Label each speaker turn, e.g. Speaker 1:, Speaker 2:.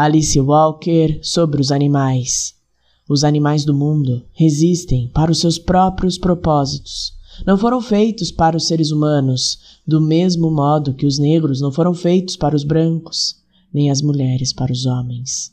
Speaker 1: Alice Walker sobre os animais. Os animais do mundo resistem para os seus próprios propósitos. Não foram feitos para os seres humanos, do mesmo modo que os negros não foram feitos para os brancos, nem as mulheres para os homens.